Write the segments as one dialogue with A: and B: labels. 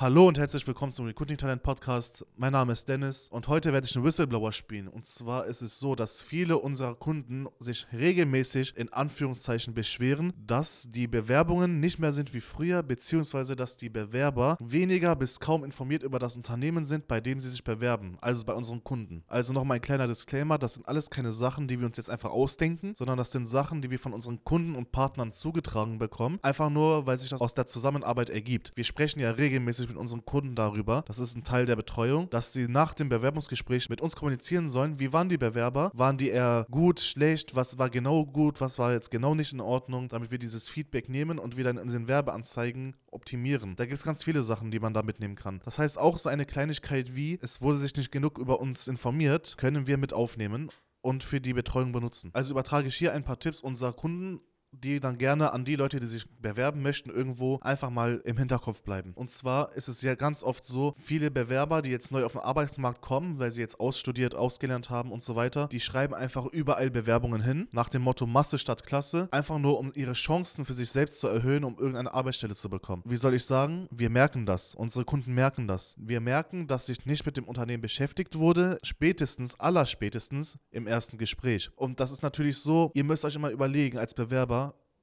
A: Hallo und herzlich willkommen zum Recruiting Talent Podcast. Mein Name ist Dennis und heute werde ich einen Whistleblower spielen. Und zwar ist es so, dass viele unserer Kunden sich regelmäßig in Anführungszeichen beschweren, dass die Bewerbungen nicht mehr sind wie früher, beziehungsweise dass die Bewerber weniger bis kaum informiert über das Unternehmen sind, bei dem sie sich bewerben, also bei unseren Kunden. Also nochmal ein kleiner Disclaimer, das sind alles keine Sachen, die wir uns jetzt einfach ausdenken, sondern das sind Sachen, die wir von unseren Kunden und Partnern zugetragen bekommen, einfach nur, weil sich das aus der Zusammenarbeit ergibt. Wir sprechen ja regelmäßig mit unseren Kunden darüber, das ist ein Teil der Betreuung, dass sie nach dem Bewerbungsgespräch mit uns kommunizieren sollen, wie waren die Bewerber, waren die eher gut, schlecht, was war genau gut, was war jetzt genau nicht in Ordnung, damit wir dieses Feedback nehmen und wieder in den Werbeanzeigen optimieren. Da gibt es ganz viele Sachen, die man da mitnehmen kann. Das heißt, auch so eine Kleinigkeit wie, es wurde sich nicht genug über uns informiert, können wir mit aufnehmen und für die Betreuung benutzen. Also übertrage ich hier ein paar Tipps unserer Kunden die dann gerne an die Leute, die sich bewerben möchten, irgendwo einfach mal im Hinterkopf bleiben. Und zwar ist es ja ganz oft so, viele Bewerber, die jetzt neu auf den Arbeitsmarkt kommen, weil sie jetzt ausstudiert, ausgelernt haben und so weiter, die schreiben einfach überall Bewerbungen hin, nach dem Motto Masse statt Klasse, einfach nur um ihre Chancen für sich selbst zu erhöhen, um irgendeine Arbeitsstelle zu bekommen. Wie soll ich sagen? Wir merken das. Unsere Kunden merken das. Wir merken, dass sich nicht mit dem Unternehmen beschäftigt wurde, spätestens, allerspätestens im ersten Gespräch. Und das ist natürlich so, ihr müsst euch immer überlegen als Bewerber,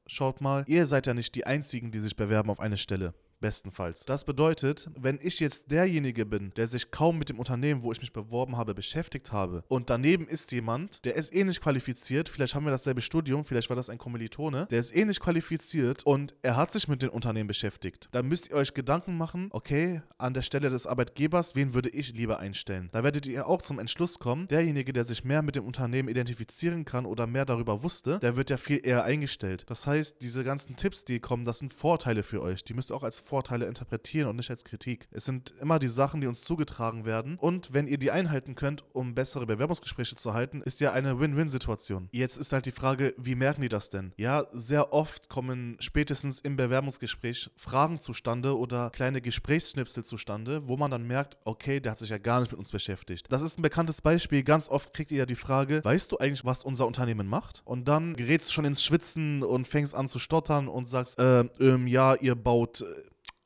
A: schaut mal, ihr seid ja nicht die Einzigen, die sich bewerben auf eine Stelle. Bestenfalls. Das bedeutet, wenn ich jetzt derjenige bin, der sich kaum mit dem Unternehmen, wo ich mich beworben habe, beschäftigt habe und daneben ist jemand, der ist eh nicht qualifiziert, vielleicht haben wir dasselbe Studium, vielleicht war das ein Kommilitone, der ist eh nicht qualifiziert und er hat sich mit dem Unternehmen beschäftigt, dann müsst ihr euch Gedanken machen, okay, an der Stelle des Arbeitgebers, wen würde ich lieber einstellen? Da werdet ihr auch zum Entschluss kommen, derjenige, der sich mehr mit dem Unternehmen identifizieren kann oder mehr darüber wusste, der wird ja viel eher eingestellt. Das heißt, diese ganzen Tipps, die kommen, das sind Vorteile für euch. Die müsst ihr auch als Vorteile interpretieren und nicht als Kritik. Es sind immer die Sachen, die uns zugetragen werden. Und wenn ihr die einhalten könnt, um bessere Bewerbungsgespräche zu halten, ist ja eine Win-Win-Situation. Jetzt ist halt die Frage, wie merken die das denn? Ja, sehr oft kommen spätestens im Bewerbungsgespräch Fragen zustande oder kleine Gesprächsschnipsel zustande, wo man dann merkt, okay, der hat sich ja gar nicht mit uns beschäftigt. Das ist ein bekanntes Beispiel. Ganz oft kriegt ihr ja die Frage, weißt du eigentlich, was unser Unternehmen macht? Und dann gerätst du schon ins Schwitzen und fängst an zu stottern und sagst, äh, ähm, ja, ihr baut äh,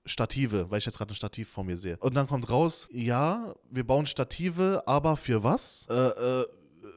A: Stative, weil ich jetzt gerade ein Stativ vor mir sehe. Und dann kommt raus, ja, wir bauen Stative, aber für was? Äh, äh,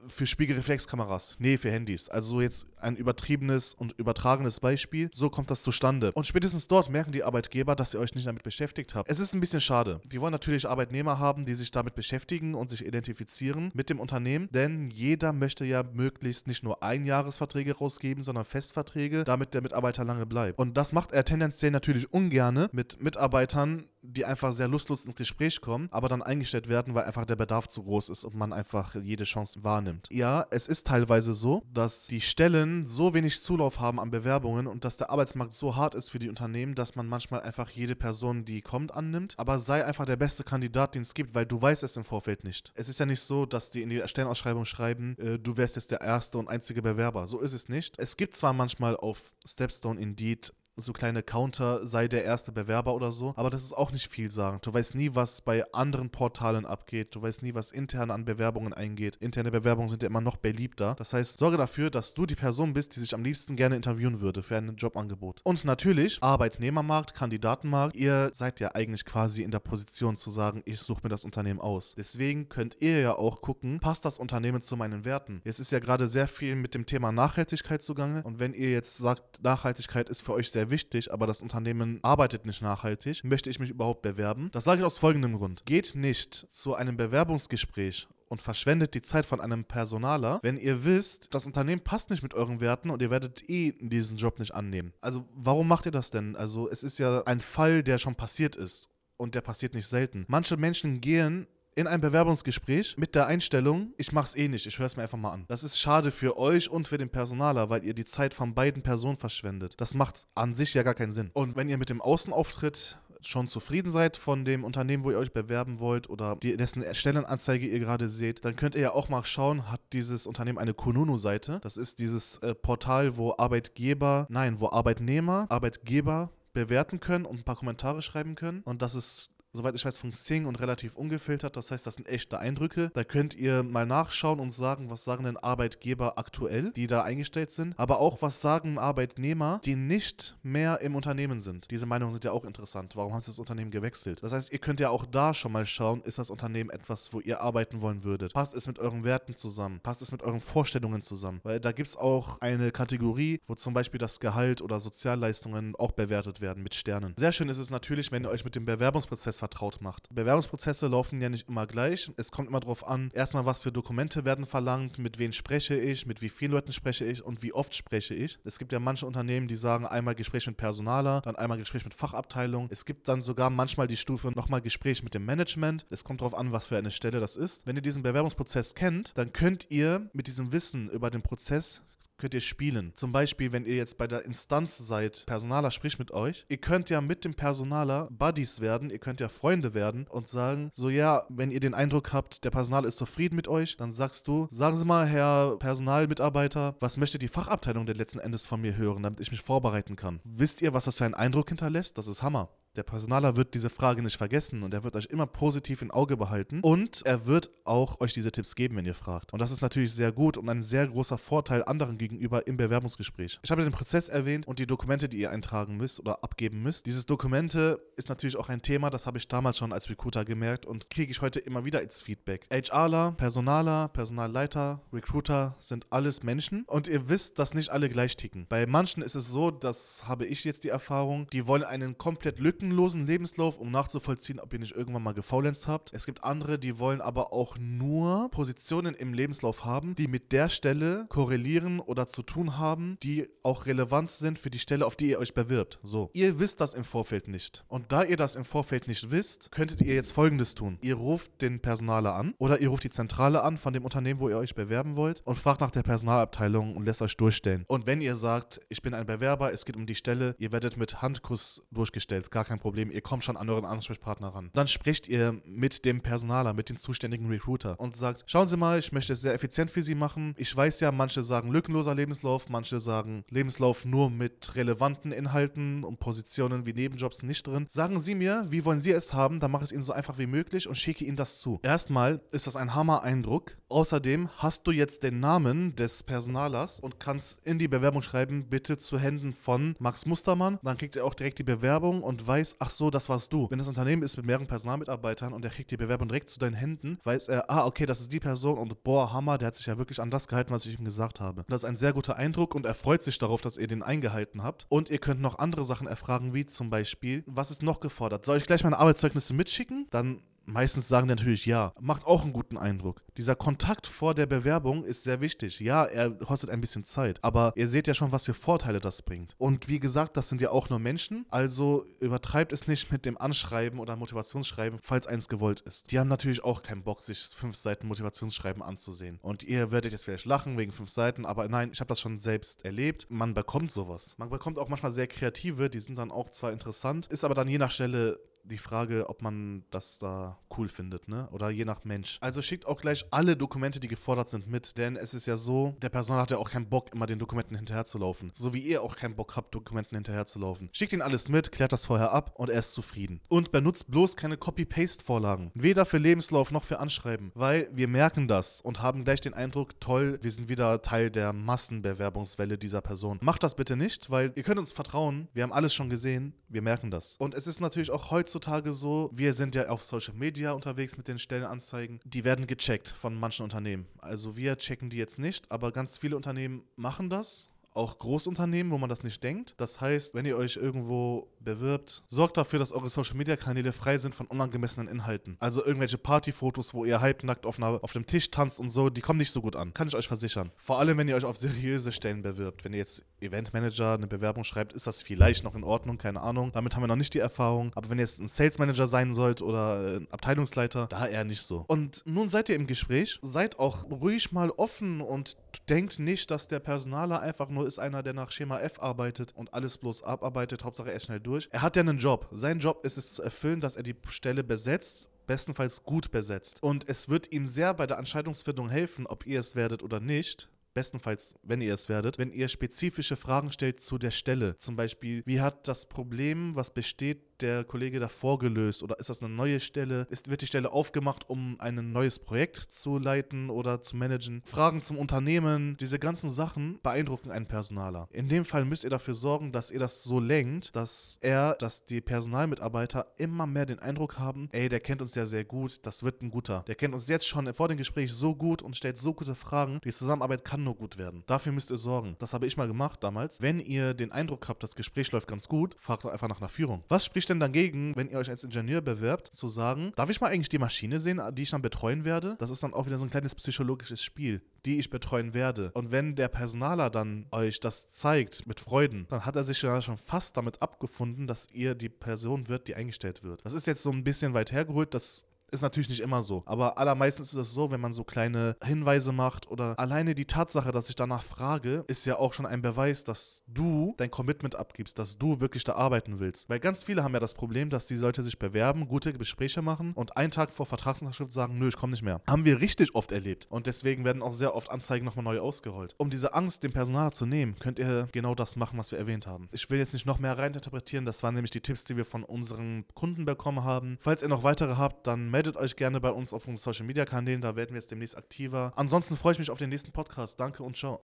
A: für Spiegelreflexkameras. Nee, für Handys. Also jetzt ein übertriebenes und übertragenes Beispiel. So kommt das zustande. Und spätestens dort merken die Arbeitgeber, dass ihr euch nicht damit beschäftigt habt. Es ist ein bisschen schade. Die wollen natürlich Arbeitnehmer haben, die sich damit beschäftigen und sich identifizieren mit dem Unternehmen, denn jeder möchte ja möglichst nicht nur Einjahresverträge rausgeben, sondern Festverträge, damit der Mitarbeiter lange bleibt. Und das macht er tendenziell natürlich ungerne mit Mitarbeitern, die einfach sehr lustlos ins Gespräch kommen, aber dann eingestellt werden, weil einfach der Bedarf zu groß ist und man einfach jede Chance wahrnimmt. Ja, es ist teilweise so, dass die Stellen so wenig Zulauf haben an Bewerbungen und dass der Arbeitsmarkt so hart ist für die Unternehmen, dass man manchmal einfach jede Person, die kommt, annimmt. Aber sei einfach der beste Kandidat, den es gibt, weil du weißt es im Vorfeld nicht. Es ist ja nicht so, dass die in die Stellenausschreibung schreiben, äh, du wärst jetzt der erste und einzige Bewerber. So ist es nicht. Es gibt zwar manchmal auf Stepstone Indeed so kleine Counter, sei der erste Bewerber oder so. Aber das ist auch nicht viel sagen. Du weißt nie, was bei anderen Portalen abgeht. Du weißt nie, was intern an Bewerbungen eingeht. Interne Bewerbungen sind ja immer noch beliebter. Das heißt, sorge dafür, dass du die Person bist, die sich am liebsten gerne interviewen würde für ein Jobangebot. Und natürlich, Arbeitnehmermarkt, Kandidatenmarkt. Ihr seid ja eigentlich quasi in der Position zu sagen, ich suche mir das Unternehmen aus. Deswegen könnt ihr ja auch gucken, passt das Unternehmen zu meinen Werten? Es ist ja gerade sehr viel mit dem Thema Nachhaltigkeit zugange. Und wenn ihr jetzt sagt, Nachhaltigkeit ist für euch sehr sehr wichtig, aber das Unternehmen arbeitet nicht nachhaltig, möchte ich mich überhaupt bewerben? Das sage ich aus folgendem Grund. Geht nicht zu einem Bewerbungsgespräch und verschwendet die Zeit von einem Personaler, wenn ihr wisst, das Unternehmen passt nicht mit euren Werten und ihr werdet eh diesen Job nicht annehmen. Also warum macht ihr das denn? Also es ist ja ein Fall, der schon passiert ist und der passiert nicht selten. Manche Menschen gehen in ein Bewerbungsgespräch mit der Einstellung, ich mach's eh nicht, ich höre es mir einfach mal an. Das ist schade für euch und für den Personaler, weil ihr die Zeit von beiden Personen verschwendet. Das macht an sich ja gar keinen Sinn. Und wenn ihr mit dem Außenauftritt schon zufrieden seid von dem Unternehmen, wo ihr euch bewerben wollt oder die, dessen Stellenanzeige ihr gerade seht, dann könnt ihr ja auch mal schauen, hat dieses Unternehmen eine Kununu-Seite. Das ist dieses äh, Portal, wo Arbeitgeber, nein, wo Arbeitnehmer, Arbeitgeber bewerten können und ein paar Kommentare schreiben können. Und das ist soweit ich weiß, von Xing und relativ ungefiltert. Das heißt, das sind echte Eindrücke. Da könnt ihr mal nachschauen und sagen, was sagen denn Arbeitgeber aktuell, die da eingestellt sind. Aber auch, was sagen Arbeitnehmer, die nicht mehr im Unternehmen sind. Diese Meinungen sind ja auch interessant. Warum hast du das Unternehmen gewechselt? Das heißt, ihr könnt ja auch da schon mal schauen, ist das Unternehmen etwas, wo ihr arbeiten wollen würdet? Passt es mit euren Werten zusammen? Passt es mit euren Vorstellungen zusammen? Weil da gibt es auch eine Kategorie, wo zum Beispiel das Gehalt oder Sozialleistungen auch bewertet werden mit Sternen. Sehr schön ist es natürlich, wenn ihr euch mit dem Bewerbungsprozess vertraut macht. Bewerbungsprozesse laufen ja nicht immer gleich. Es kommt immer darauf an, erstmal, was für Dokumente werden verlangt, mit wem spreche ich, mit wie vielen Leuten spreche ich und wie oft spreche ich. Es gibt ja manche Unternehmen, die sagen einmal Gespräch mit Personaler, dann einmal Gespräch mit Fachabteilung. Es gibt dann sogar manchmal die Stufe nochmal Gespräch mit dem Management. Es kommt darauf an, was für eine Stelle das ist. Wenn ihr diesen Bewerbungsprozess kennt, dann könnt ihr mit diesem Wissen über den Prozess könnt ihr spielen. Zum Beispiel, wenn ihr jetzt bei der Instanz seid, Personaler spricht mit euch, ihr könnt ja mit dem Personaler Buddies werden, ihr könnt ja Freunde werden und sagen, so ja, wenn ihr den Eindruck habt, der Personal ist zufrieden mit euch, dann sagst du, sagen Sie mal, Herr Personalmitarbeiter, was möchte die Fachabteilung denn letzten Endes von mir hören, damit ich mich vorbereiten kann? Wisst ihr, was das für einen Eindruck hinterlässt? Das ist Hammer. Der Personaler wird diese Frage nicht vergessen und er wird euch immer positiv im Auge behalten und er wird auch euch diese Tipps geben, wenn ihr fragt. Und das ist natürlich sehr gut und ein sehr großer Vorteil anderen gegenüber im Bewerbungsgespräch. Ich habe den Prozess erwähnt und die Dokumente, die ihr eintragen müsst oder abgeben müsst. Dieses Dokumente ist natürlich auch ein Thema, das habe ich damals schon als Recruiter gemerkt und kriege ich heute immer wieder als Feedback. HRler, Personaler, Personalleiter, Recruiter sind alles Menschen und ihr wisst, dass nicht alle gleich ticken. Bei manchen ist es so, das habe ich jetzt die Erfahrung, die wollen einen komplett Lücken lückenlosen Lebenslauf, um nachzuvollziehen, ob ihr nicht irgendwann mal gefaulenzt habt. Es gibt andere, die wollen aber auch nur Positionen im Lebenslauf haben, die mit der Stelle korrelieren oder zu tun haben, die auch relevant sind für die Stelle, auf die ihr euch bewirbt. So. Ihr wisst das im Vorfeld nicht. Und da ihr das im Vorfeld nicht wisst, könntet ihr jetzt folgendes tun. Ihr ruft den Personaler an oder ihr ruft die Zentrale an von dem Unternehmen, wo ihr euch bewerben wollt und fragt nach der Personalabteilung und lässt euch durchstellen. Und wenn ihr sagt, ich bin ein Bewerber, es geht um die Stelle, ihr werdet mit Handkuss durchgestellt, gar kein kein Problem, ihr kommt schon an euren Ansprechpartner ran. Dann sprecht ihr mit dem Personaler, mit dem zuständigen Recruiter und sagt, schauen Sie mal, ich möchte es sehr effizient für Sie machen. Ich weiß ja, manche sagen lückenloser Lebenslauf, manche sagen Lebenslauf nur mit relevanten Inhalten und Positionen wie Nebenjobs nicht drin. Sagen Sie mir, wie wollen Sie es haben, dann mache ich es Ihnen so einfach wie möglich und schicke Ihnen das zu. Erstmal ist das ein Hammer-Eindruck. Außerdem hast du jetzt den Namen des Personalers und kannst in die Bewerbung schreiben, bitte zu Händen von Max Mustermann. Dann kriegt er auch direkt die Bewerbung und weiß, ach so, das warst du. Wenn das Unternehmen ist mit mehreren Personalmitarbeitern und er kriegt die Bewerbung direkt zu deinen Händen, weiß er, ah, okay, das ist die Person und boah, Hammer, der hat sich ja wirklich an das gehalten, was ich ihm gesagt habe. Das ist ein sehr guter Eindruck und er freut sich darauf, dass ihr den eingehalten habt. Und ihr könnt noch andere Sachen erfragen, wie zum Beispiel, was ist noch gefordert? Soll ich gleich meine Arbeitszeugnisse mitschicken? Dann Meistens sagen die natürlich ja. Macht auch einen guten Eindruck. Dieser Kontakt vor der Bewerbung ist sehr wichtig. Ja, er kostet ein bisschen Zeit, aber ihr seht ja schon, was für Vorteile das bringt. Und wie gesagt, das sind ja auch nur Menschen, also übertreibt es nicht mit dem Anschreiben oder Motivationsschreiben, falls eins gewollt ist. Die haben natürlich auch keinen Bock, sich fünf Seiten Motivationsschreiben anzusehen. Und ihr werdet jetzt vielleicht lachen wegen fünf Seiten, aber nein, ich habe das schon selbst erlebt. Man bekommt sowas. Man bekommt auch manchmal sehr kreative, die sind dann auch zwar interessant, ist aber dann je nach Stelle die Frage, ob man das da cool findet, ne? Oder je nach Mensch. Also schickt auch gleich alle Dokumente, die gefordert sind, mit, denn es ist ja so, der Personal hat ja auch keinen Bock, immer den Dokumenten hinterherzulaufen. So wie ihr auch keinen Bock habt, Dokumenten hinterherzulaufen. Schickt ihn alles mit, klärt das vorher ab und er ist zufrieden. Und benutzt bloß keine Copy-Paste-Vorlagen. Weder für Lebenslauf noch für Anschreiben, weil wir merken das und haben gleich den Eindruck, toll, wir sind wieder Teil der Massenbewerbungswelle dieser Person. Macht das bitte nicht, weil ihr könnt uns vertrauen, wir haben alles schon gesehen, wir merken das. Und es ist natürlich auch heutzutage heutzutage so, wir sind ja auf Social Media unterwegs mit den Stellenanzeigen, die werden gecheckt von manchen Unternehmen. Also wir checken die jetzt nicht, aber ganz viele Unternehmen machen das auch Großunternehmen, wo man das nicht denkt. Das heißt, wenn ihr euch irgendwo bewirbt, sorgt dafür, dass eure Social Media Kanäle frei sind von unangemessenen Inhalten. Also irgendwelche Partyfotos, wo ihr halbnackt auf, auf dem Tisch tanzt und so, die kommen nicht so gut an. Kann ich euch versichern. Vor allem, wenn ihr euch auf seriöse Stellen bewirbt. Wenn ihr jetzt Eventmanager eine Bewerbung schreibt, ist das vielleicht noch in Ordnung, keine Ahnung. Damit haben wir noch nicht die Erfahrung. Aber wenn ihr jetzt ein Sales Manager sein sollt oder ein Abteilungsleiter, da eher nicht so. Und nun seid ihr im Gespräch, seid auch ruhig mal offen und denkt nicht, dass der Personaler einfach nur ist einer, der nach Schema F arbeitet und alles bloß abarbeitet. Hauptsache er ist schnell durch. Er hat ja einen Job. Sein Job ist es zu erfüllen, dass er die Stelle besetzt bestenfalls gut besetzt. Und es wird ihm sehr bei der Entscheidungsfindung helfen, ob ihr es werdet oder nicht, bestenfalls, wenn ihr es werdet, wenn ihr spezifische Fragen stellt zu der Stelle. Zum Beispiel, wie hat das Problem, was besteht, der Kollege davor gelöst oder ist das eine neue Stelle? Ist, wird die Stelle aufgemacht, um ein neues Projekt zu leiten oder zu managen? Fragen zum Unternehmen, diese ganzen Sachen beeindrucken einen Personaler. In dem Fall müsst ihr dafür sorgen, dass ihr das so lenkt, dass er, dass die Personalmitarbeiter immer mehr den Eindruck haben, ey, der kennt uns ja sehr gut, das wird ein guter. Der kennt uns jetzt schon vor dem Gespräch so gut und stellt so gute Fragen, die Zusammenarbeit kann nur gut werden. Dafür müsst ihr sorgen. Das habe ich mal gemacht damals. Wenn ihr den Eindruck habt, das Gespräch läuft ganz gut, fragt doch einfach nach einer Führung. Was spricht denn dagegen, wenn ihr euch als Ingenieur bewerbt, zu sagen, darf ich mal eigentlich die Maschine sehen, die ich dann betreuen werde? Das ist dann auch wieder so ein kleines psychologisches Spiel, die ich betreuen werde. Und wenn der Personaler dann euch das zeigt mit Freuden, dann hat er sich ja schon fast damit abgefunden, dass ihr die Person wird, die eingestellt wird. Das ist jetzt so ein bisschen weit hergeholt, das ist natürlich nicht immer so. Aber allermeistens ist es so, wenn man so kleine Hinweise macht oder alleine die Tatsache, dass ich danach frage, ist ja auch schon ein Beweis, dass du dein Commitment abgibst, dass du wirklich da arbeiten willst. Weil ganz viele haben ja das Problem, dass die Leute sich bewerben, gute Gespräche machen und einen Tag vor Vertragsunterschrift sagen, nö, ich komme nicht mehr. Haben wir richtig oft erlebt. Und deswegen werden auch sehr oft Anzeigen nochmal neu ausgerollt. Um diese Angst dem Personal zu nehmen, könnt ihr genau das machen, was wir erwähnt haben. Ich will jetzt nicht noch mehr reininterpretieren, das waren nämlich die Tipps, die wir von unseren Kunden bekommen haben. Falls ihr noch weitere habt, dann meldet euch gerne bei uns auf unseren Social Media Kanälen, da werden wir jetzt demnächst aktiver. Ansonsten freue ich mich auf den nächsten Podcast. Danke und ciao.